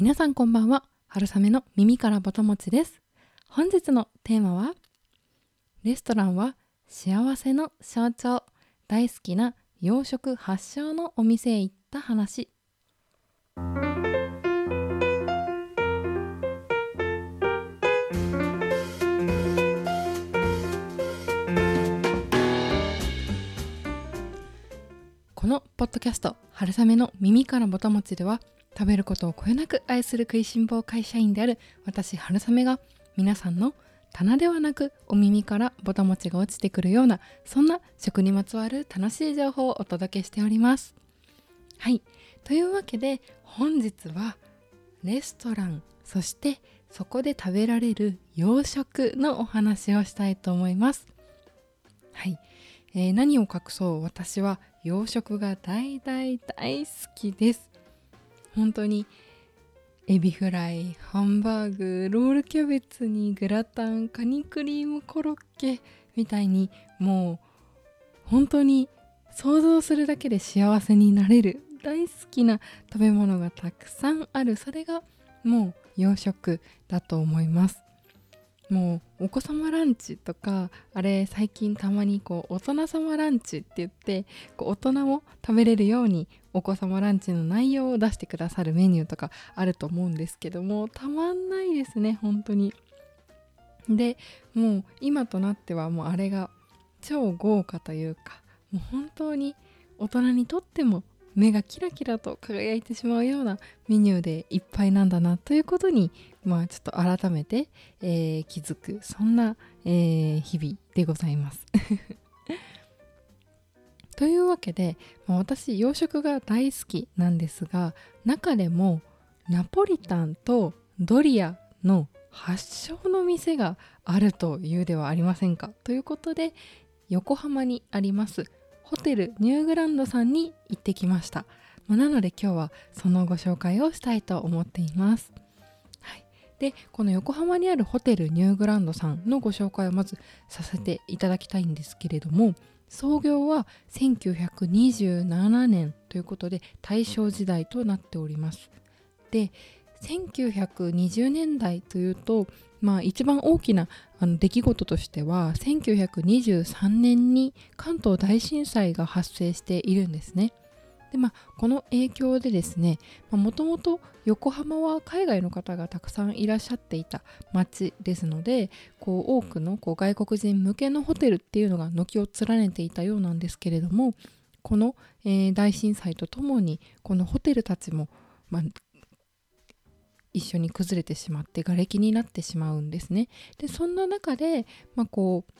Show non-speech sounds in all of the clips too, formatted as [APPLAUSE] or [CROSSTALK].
皆さんこんばんは。春雨の耳からぼともちです。本日のテーマはレストランは幸せの象徴。大好きな洋食発祥のお店へ行った話。このポッドキャスト「春雨の耳からぼたもち」では食べることをこよなく愛する食いしん坊会社員である私春雨が皆さんの棚ではなくお耳からぼたもちが落ちてくるようなそんな食にまつわる楽しい情報をお届けしております。はい。というわけで本日はレストランそしてそこで食べられる洋食のお話をしたいと思います。はい。えー、何を隠そう？私は洋食が大大大好きです。本当にエビフライハンバーグロールキャベツにグラタンカニクリームコロッケみたいにもう本当に想像するだけで幸せになれる大好きな食べ物がたくさんある。それがもう洋食だと思います。もうお子様ランチとかあれ最近たまにこう大人様ランチって言ってこう大人も食べれるようにお子様ランチの内容を出してくださるメニューとかあると思うんですけどもたまんないですね本当にでもう今となってはもうあれが超豪華というかもう本当に大人にとっても目がキラキラと輝いてしまうようなメニューでいっぱいなんだなということにまあちょっと改めて、えー、気づくそんな、えー、日々でございます。というわけで、私洋食が大好きなんですが中でもナポリタンとドリアの発祥の店があるというではありませんか？ということで横浜にありますホテルニューグランドさんに行ってきました、まあ、なので今日はそのご紹介をしたいと思っています、はい、でこの横浜にあるホテルニューグランドさんのご紹介をまずさせていただきたいんですけれども創業は1927年ということで大正時代となっておりますで1920年代というとまあ、一番大きな出来事としては1923年に関東大震災が発生しているんですね。でまあ、この影響でですねもともと横浜は海外の方がたくさんいらっしゃっていた町ですのでこう多くのこう外国人向けのホテルっていうのが軒を連ねていたようなんですけれどもこの、えー、大震災とともにこのホテルたちも、まあ、一緒に崩れてしまって瓦礫になってしまうんですね。でそんな中で、まあ、こう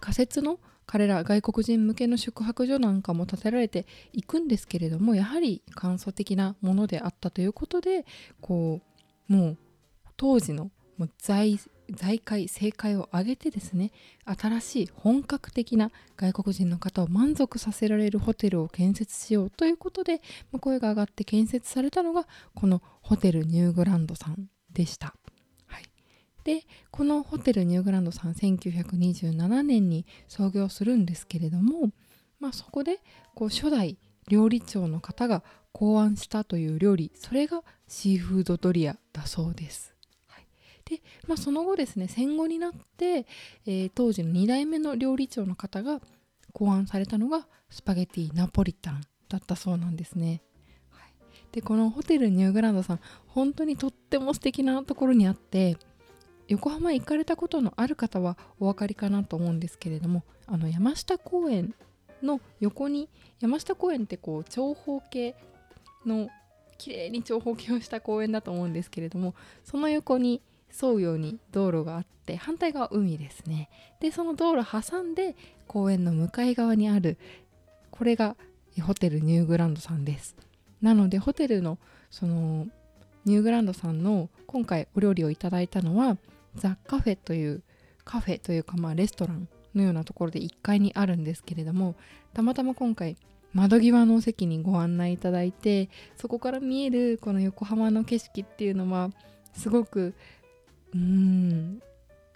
仮設の彼ら外国人向けの宿泊所なんかも建てられていくんですけれどもやはり簡素的なものであったということでこうもう当時のもう財財界正解を上げてですね新しい本格的な外国人の方を満足させられるホテルを建設しようということで、まあ、声が上がって建設されたのがこのホテルニューグランドさんでした。でこのホテルニューグランドさん1927年に創業するんですけれども、まあ、そこでこう初代料理長の方が考案したという料理それがシーフードドリアだそうです。はいで、まあ、その後ですね戦後になって、えー、当時の2代目の料理長の方が考案されたのがスパゲティナポリタンだったそうなんですね。はい、でこのホテルニューグランドさん本当にとっても素敵なところにあって横浜行かれたことのある方はお分かりかなと思うんですけれどもあの山下公園の横に山下公園ってこう長方形の綺麗に長方形をした公園だと思うんですけれどもその横に沿うように道路があって反対側海ですね。でその道路挟んで公園の向かい側にあるこれがホテルニューグランドさんです。なのでホテルのそのニューグランドさんの今回お料理をいただいたのはザ・カフェというカフェというかまあレストランのようなところで1階にあるんですけれどもたまたま今回窓際の席にご案内いただいてそこから見えるこの横浜の景色っていうのはすごくうん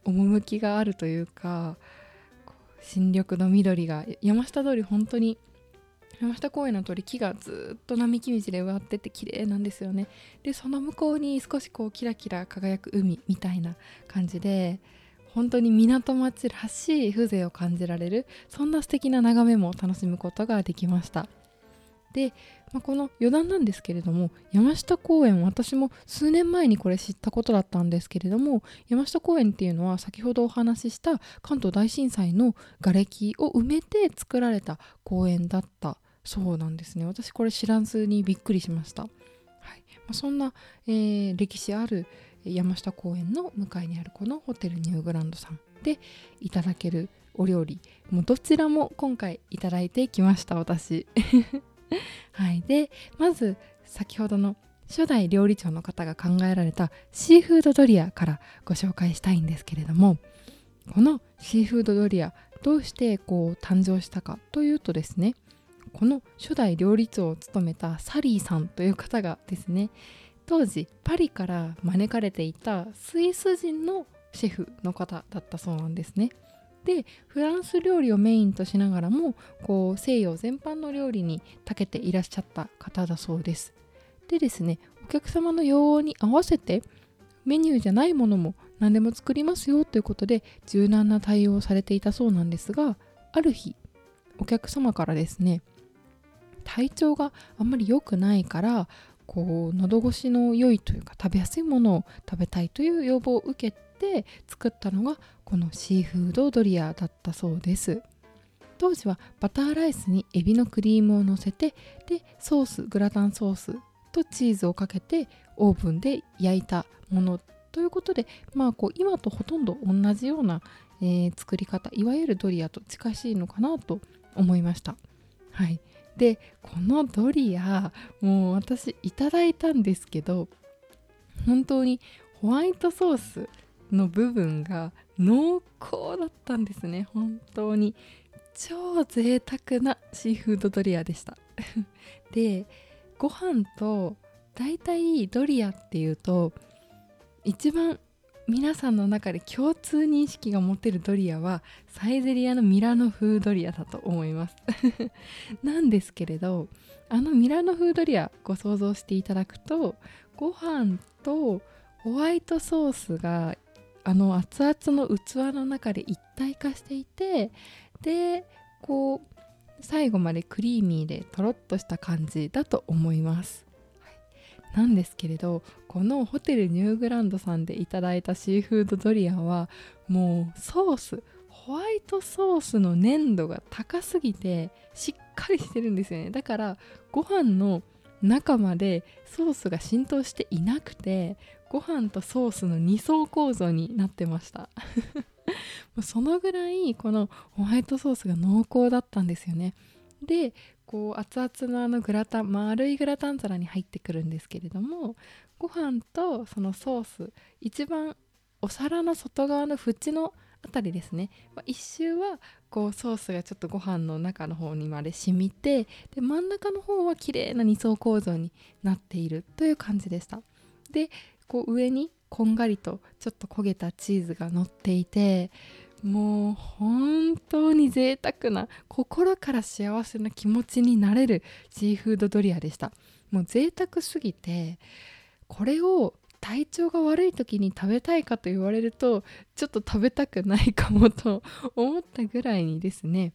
趣があるというか新緑の緑が山下通り本当に山下公園の通り木がずっと並木道で植わってて綺麗なんですよね。でその向こうに少しこうキラキラ輝く海みたいな感じで本当に港町らしい風情を感じられるそんな素敵な眺めも楽しむことができました。で、まあ、この余談なんですけれども山下公園私も数年前にこれ知ったことだったんですけれども山下公園っていうのは先ほどお話しした関東大震災の瓦礫を埋めて作られた公園だったそうなんですね。私これ知らずにびっくりしました、はい。まあ、そんな、えー、歴史ある山下公園の向かいにあるこのホテルニューグランドさん。でいただけるお料理。もうどちらも今回いただいてきました私。[LAUGHS] はい。でまず先ほどの初代料理長の方が考えられたシーフードドリアからご紹介したいんですけれどもこのシーフードドリアどうしてこう誕生したかというとですねこの初代料理長を務めたサリーさんという方がですね当時パリから招かれていたスイス人のシェフの方だったそうなんですね。でフランス料理をメインとしながらもこう西洋全般の料理に長けていらっしゃった方だそうです。でですねお客様の要望に合わせてメニューじゃないものも何でも作りますよということで柔軟な対応をされていたそうなんですがある日お客様からですね体調があんまり良くないからこう喉越しの良いというか食べやすいものを食べたいという要望を受けて作ったのがこのシーフードドリアだったそうです。当時はバターライスにエビのクリームをのせてでソースグラタンソースとチーズをかけてオーブンで焼いたものということでまあこう今とほとんど同じような、えー、作り方いわゆるドリアと近しいのかなと思いました。はい。でこのドリアもう私いただいたんですけど本当にホワイトソースの部分が濃厚だったんですね。本当に超贅沢なシーフードドリアでした。[LAUGHS] でご飯と大体ドリアっていうと一番皆さんの中で共通認識が持てるドリアはサイゼリアのミラノ風ドリアだと思います。[LAUGHS] なんですけれどあのミラノ風ドリアご想像していただくとご飯とホワイトソースがあの熱々の器の中で一体化していてでこう最後までクリーミーでとろっとした感じだと思います。なんですけれどこのホテルニューグランドさんでいただいたシーフードドリアはもうソースホワイトソースの粘度が高すぎてしっかりしてるんですよね。だからご飯の中までソースが浸透していなくてご飯とソースの2層構造になってました。[LAUGHS] そのぐらいこのホワイトソースが濃厚だったんですよね。でこう熱々のあのグラタン丸いグラタン皿に入ってくるんですけれどもご飯とそのソース一番お皿の外側の縁のあたりですね、まあ、一周はこうソースがちょっとご飯の中の方にまで染みてで真ん中の方は綺麗な2層構造になっているという感じでした。でこう上にこんがりとちょっと焦げたチーズが乗っていてもう本当に贅沢な心から幸せな気持ちになれるシーフードドリアでした。もう贅沢すぎてこれを体調が悪い時に食べたいかと言われるとちょっと食べたくないかもと思ったぐらいにですね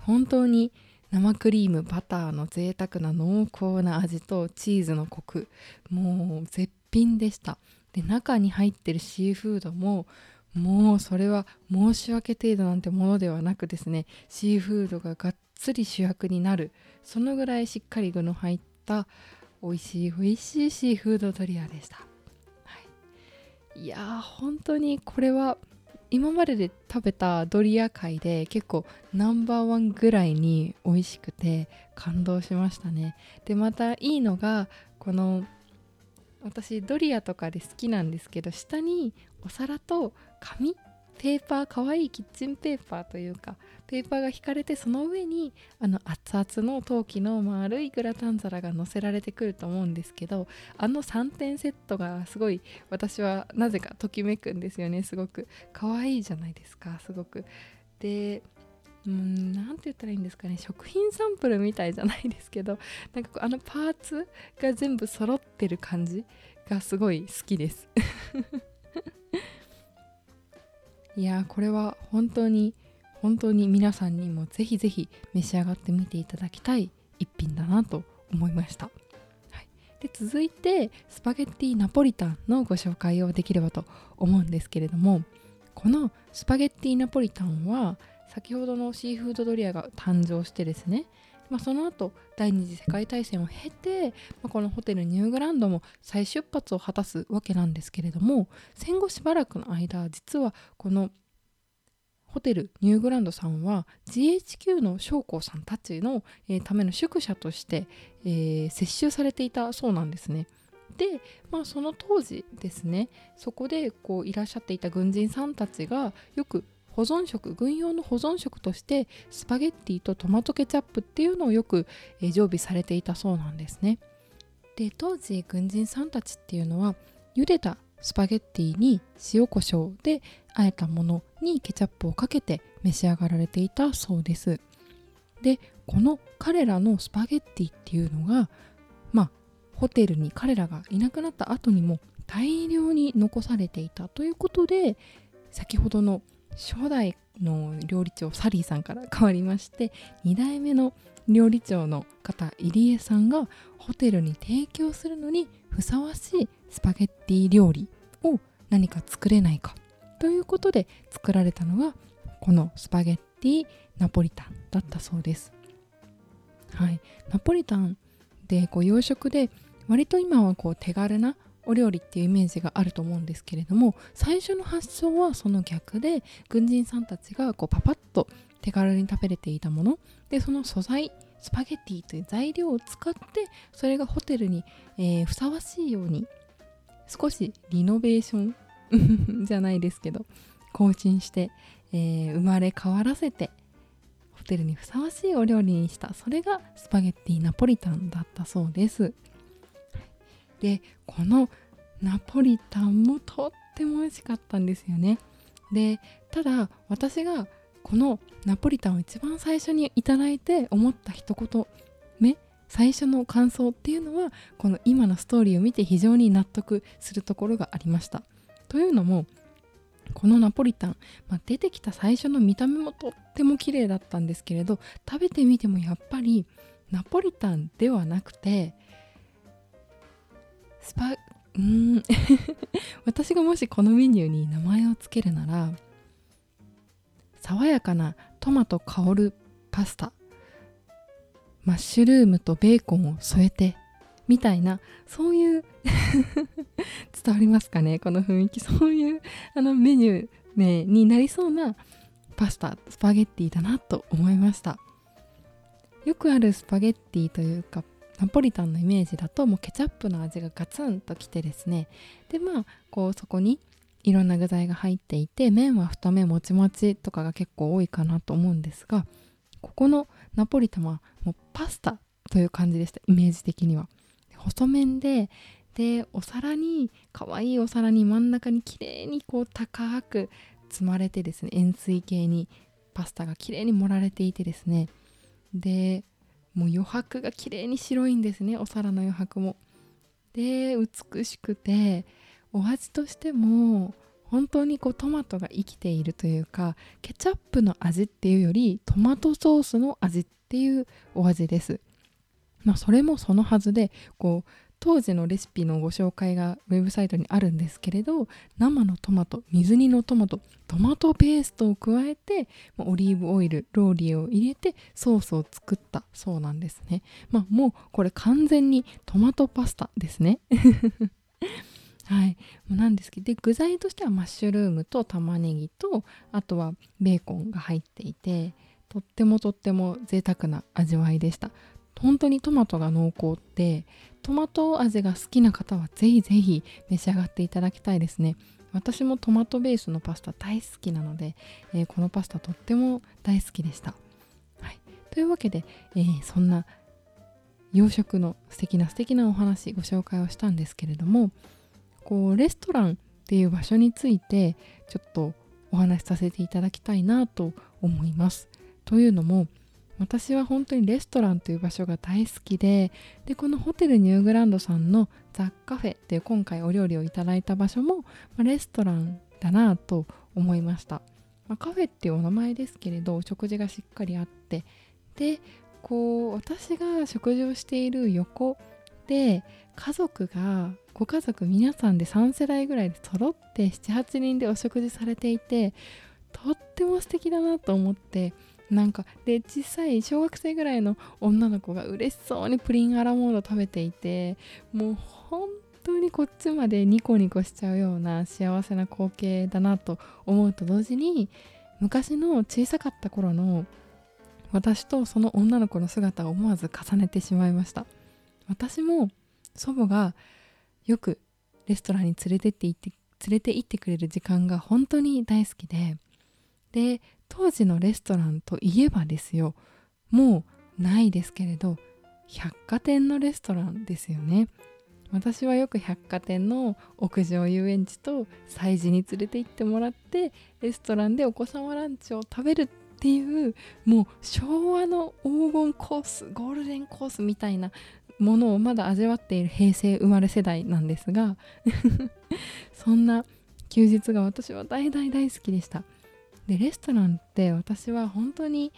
本当に生クリームバターの贅沢な濃厚な味とチーズのコクもう絶品でした。で中に入ってるシーフードももうそれは申し訳程度なんてものではなくですねシーフードががっつり主役になるそのぐらいしっかり具の入った美味しい美味しいシーフードドリアでした、はい、いやー本当にこれは今までで食べたドリア界で結構ナンバーワンぐらいに美味しくて感動しましたね。でまたいいのがこの私ドリアとかで好きなんですけど下にお皿と紙ペーパーかわいいキッチンペーパーというかペーパーが引かれてその上にあの熱々の陶器の丸いグラタン皿が乗せられてくると思うんですけどあの3点セットがすごい私はなぜかときめくんですよね。すごく可愛いじゃないですかすごく。でうんなて言ったらいいんですかね。食品サンプルみたいじゃないですけど [LAUGHS] なんかこうあのパーツが全部揃ってる感じがすごい好きです。[LAUGHS] いやこれは本当に本当に皆さんにもぜひぜひ召し上がってみていただきたい一品だなと思いました、はい、で続いてスパゲッティナポリタンのご紹介をできればと思うんですけれどもこのスパゲッティナポリタンは先ほどのシーフードドリアが誕生してですねまあ、その後第二次世界大戦を経て、まあ、このホテルニューグランドも再出発を果たすわけなんですけれども戦後しばらくの間実はこのホテルニューグランドさんは GHQ の将校さんたちの、え、ための宿舎として、え、接収されていたそうなんですね。で、まあ、その当時ですねそこでこういらっしゃっていた軍人さんたちがよく保存食軍用の保存食としてスパゲッティとトマトケチャップっていうのをよく、常備されていたそうなんですね。で当時軍人さんたちっていうのは茹でたスパゲッティに塩コショウで和えたものにケチャップをかけて召し上がられていたそうです。でこの彼らのスパゲッティっていうのがまあホテルに彼らがいなくなった後にも大量に残されていたということで先ほどの初代の料理長サリーさんから変わりまして2代目の料理長の方入江さんがホテルに提供するのにふさわしいスパゲッティ料理を何か作れないかということで作られたのがこのスパゲッティナポリタンだったそうです。はい、ナポリタンでこう洋食で割と今はこう手軽なお料理っていうイメージがあると思うんですけれども最初の発想はその逆で軍人さんたちがこうパパッと手軽に食べれていたもの。でその素材スパゲティという材料を使ってそれがホテルに、えー、ふさわしいように少しリノベーション [LAUGHS] じゃないですけど更新して、えー、生まれ変わらせてホテルにふさわしいお料理にした。それがスパゲッティナポリタンだったそうです。でこのナポリタンもとっても美味しかったんですよね。でただ私がこのナポリタンを一番最初にいただいて思った一言目最初の感想っていうのはこの今のストーリーを見て非常に納得するところがありました。というのもこのナポリタン、まあ、出てきた最初の見た目もとっても綺麗だったんですけれど食べてみてもやっぱりナポリタンではなくてスパうん。[LAUGHS] 私がもしこのメニューに名前を付けるなら爽やかなトマト香るパスタマッシュルームとベーコンを添えてみたいなそういう [LAUGHS] 伝わりますかねこの雰囲気。そういうあのメニュー名になりそうなパスタスパゲッティだなと思いました。よくあるスパゲッティというかナポリタンのイメージだともうケチャップの味がガツンときてですね。でまあこうそこにいろんな具材が入っていて麺は太めもちもちとかが結構多いかなと思うんですがここのナポリタンはもうパスタという感じでしたイメージ的には。細麺ででお皿に可愛いお皿に真ん中に綺麗にこう高く積まれてですね円錐形にパスタが綺麗に盛られていてですね。でもう余白が綺麗に白いんですねお皿の余白もで美しくてお味としても本当にこうトマトが生きているというかケチャップの味っていうよりトマトソースの味っていうお味です。まあ、それもそのはずでこう当時のレシピのご紹介がウェブサイトにあるんですけれど生のトマト水煮のトマトトマトペーストを加えてオリーブオイルローリエを入れてソースを作ったそうなんですね、まあ、もうこれ完全にトマトパスタですね。[LAUGHS] はい。なんですけどで具材としてはマッシュルームと玉ねぎとあとはベーコンが入っていてとってもとっても贅沢な味わいでした。本当にトマトが濃厚ってトマト味が好きな方はぜひぜひ召し上がっていただきたいですね。私もトマトベースのパスタ大好きなので、えー、このパスタとっても大好きでした、はい、というわけで、えー、そんな洋食の素敵な素敵なお話ご紹介をしたんですけれどもこうレストランっていう場所についてちょっとお話しさせていただきたいなと思います。というのも私は本当にレストランという場所が大好きででこのホテルニューグランドさんのザ・カフェっていう今回お料理をいただいた場所も、ま、レストランだなと思いました、まあ、カフェっていうお名前ですけれどお食事がしっかりあってでこう私が食事をしている横で家族がご家族皆さんで3世代ぐらいで揃って78人でお食事されていてとっても素敵だなと思ってなんかで小さい小学生ぐらいの女の子が嬉しそうにプリンアラモード食べていてもう本当にこっちまでニコニコしちゃうような幸せな光景だなと思うと同時に昔の小さかった頃の私とその女の子の姿を思わず重ねてしまいました。私も祖母がよくレストランに連れてって行って連れて行ってくれる時間が本当に大好きでで当時のレストランといえばですよもうないですけれど百貨店のレストランですよね。私はよく百貨店の屋上遊園地と催事に連れて行ってもらってレストランでお子様ランチを食べるっていうもう昭和の黄金コースゴールデンコースみたいなものをまだ味わっている平成生まれ世代なんですが [LAUGHS] そんな休日が私は大大大好きでした。でレストランって私は本当に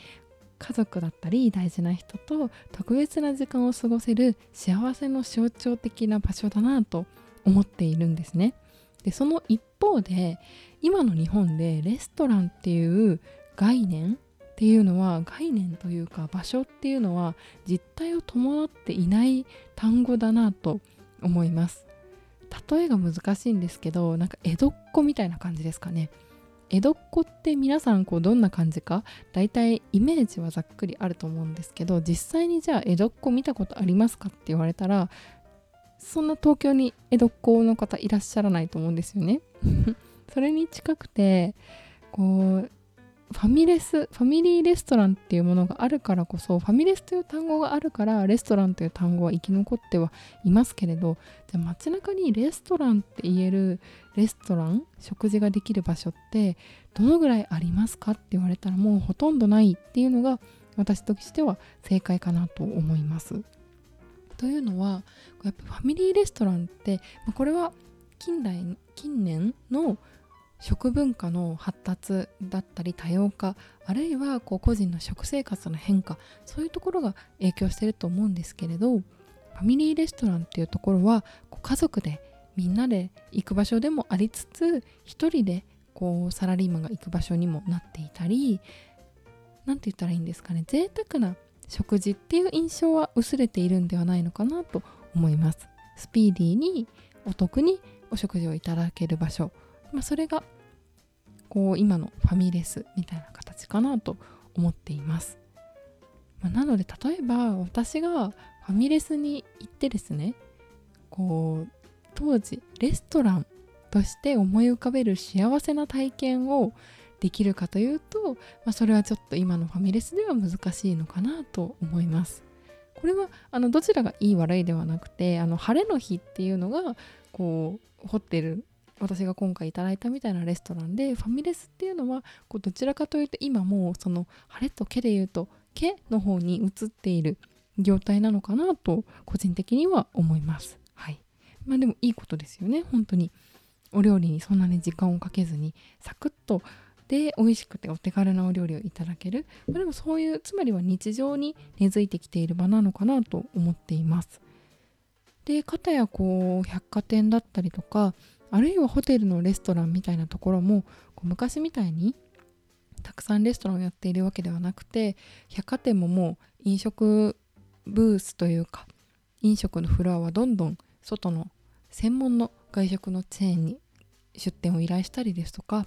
家族だったり大事な人と特別な時間を過ごせる幸せの象徴的な場所だなと思っているんですね。でその一方で今の日本でレストランっていう概念っていうのは概念というか場所っていうのは実態を伴っていない単語だなと思います。例えが難しいんですけどなんか江戸っ子みたいな感じですかね。江戸っ子って皆さんこうどんな感じか？大体イメージはざっくりあると思うんですけど実際にじゃあ江戸っ子見たことありますかって言われたらそんな東京に江戸っ子の方いらっしゃらないと思うんですよね。[LAUGHS] それに近くてこうファミレスファミリーレストランっていうものがあるからこそファミレスという単語があるからレストランという単語は生き残ってはいますけれどじゃあ街中にレストランって言えるレストラン食事ができる場所ってどのぐらいありますかって言われたらもうほとんどないっていうのが私としては正解かなと思います。というのはやっぱファミリーレストランってまこれは近代近年の食文化の発達だったり多様化あるいはこう個人の食生活の変化そういうところが影響してると思うんですけれどファミリーレストランっていうところはこう家族でみんなで行く場所でもありつつ一人でこうサラリーマンが行く場所にもなっていたり何て言ったらいいんですかね贅沢な食事っていう印象は薄れているんではないのかなと思います。スピーディーにお得にお食事をいただける場所。まあ、それがこう今のファミレスみたいな形かなと思っています、まあ、なので例えば私がファミレスに行ってですねこう当時レストランとして思い浮かべる幸せな体験をできるかというと、まあ、それはちょっと今のファミレスでは難しいのかなと思います。これはあのどちらがいい悪いではなくてあの晴れの日っていうのがこうホテル私が今回いただいたみたいなレストランでファミレスっていうのはこうどちらかというと今もうその晴れと毛で言うと毛の方に移っている業態なのかなと個人的には思います。はい。まあでもいいことですよね本当に。お料理にそんなに時間をかけずにサクッとで美味しくてお手軽なお料理をいただける、まあ、でもそういうつまりは日常に根付いてきている場なのかなと思っていますでかたやこう百貨店だったりとかあるいはホテルのレストランみたいなところもこう昔みたいにたくさんレストランをやっているわけではなくて百貨店ももう飲食ブースというか飲食のフロアはどんどん外の専門の外食のチェーンに出店を依頼したりですとか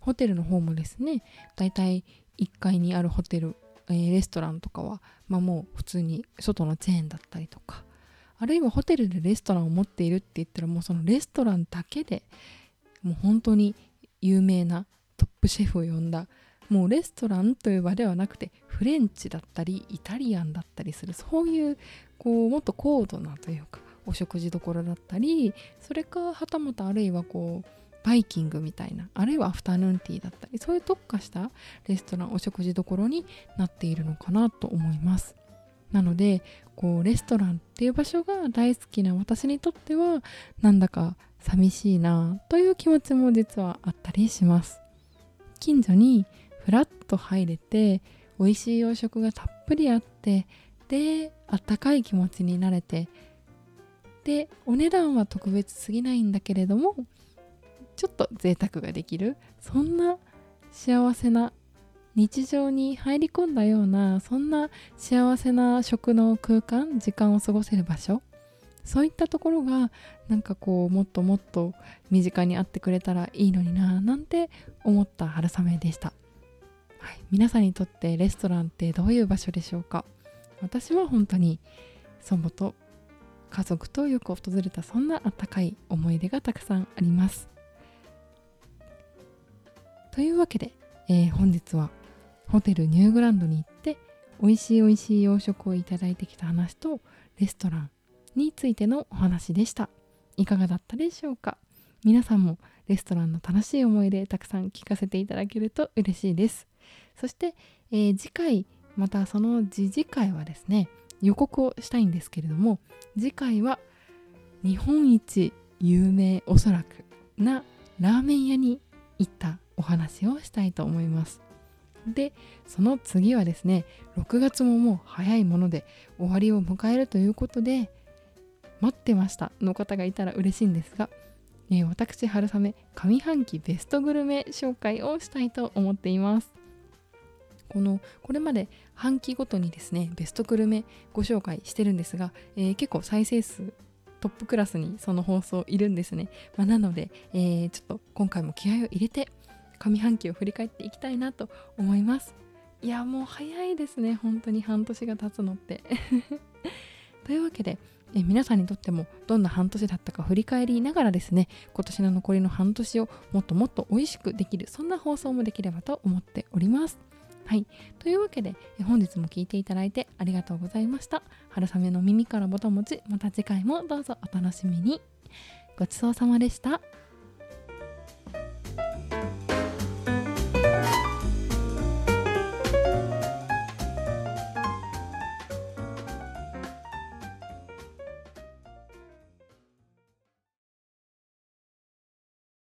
ホテルの方もですねだいたい1階にあるホテル、えー、レストランとかは、まあ、もう普通に外のチェーンだったりとかあるいはホテルでレストランを持っているって言ったらもうそのレストランだけでもう本当に有名なトップシェフを呼んだ。もうレストランという場ではなくてフレンチだったりイタリアンだったりするそういうこうもっと高度なというかお食事どころだったりそれかはたまたあるいはこうバイキングみたいなあるいはアフタヌーンティーだったりそういう特化したレストランお食事どころになっているのかなと思います。なのでこうレストランっていう場所が大好きな私にとってはなんだか寂しいなという気持ちも実はあったりします。近所にふらっと入れて美味しい洋食がたっぷりあってであったかい気持ちになれてでお値段は特別すぎないんだけれどもちょっと贅沢ができるそんな幸せな日常に入り込んだようなそんな幸せな食の空間時間を過ごせる場所？そういったところがなんかこうもっともっと身近にあってくれたらいいのにななんて思った春雨でした、はい、皆さんにとってレストランってどういう場所でしょうか？私は本当に祖母と家族とよく訪れたそんなあったかい思い出がたくさんあります。というわけで、えー、本日はホテルニューグランドに行って美味しい美味しい洋食をいただいてきた話とレストランについてのお話でした。いかがだったでしょうか？皆さんもレストランの楽しい思い出たくさん聞かせていただけると嬉しいです。そして、えー、次回またその次次回はですね予告をしたいんですけれども次回は日本一有名おそらくなラーメン屋に行ったお話をしたいと思います。でその次はですね6月ももう早いもので終わりを迎えるということで待ってましたの方がいたら嬉しいんですが、えー、私春雨上半期ベストグルメ紹介をしたいと思っています。このこれまで半期ごとにですねベストグルメご紹介してるんですが、えー、結構再生数トップクラスにその放送いるんですね、まあ、なので、えー、ちょっと今回も気合を入れて上半期を振り返っていきたいなと思いますいやもう早いですね本当に半年が経つのって [LAUGHS] というわけでえ皆さんにとってもどんな半年だったか振り返りながらですね今年の残りの半年をもっともっと美味しくできるそんな放送もできればと思っておりますはい。というわけで、本日も聴いていただいてありがとうございました。春雨の耳からぼたもち、また次回もどうぞお楽しみに。ごちそうさまでした。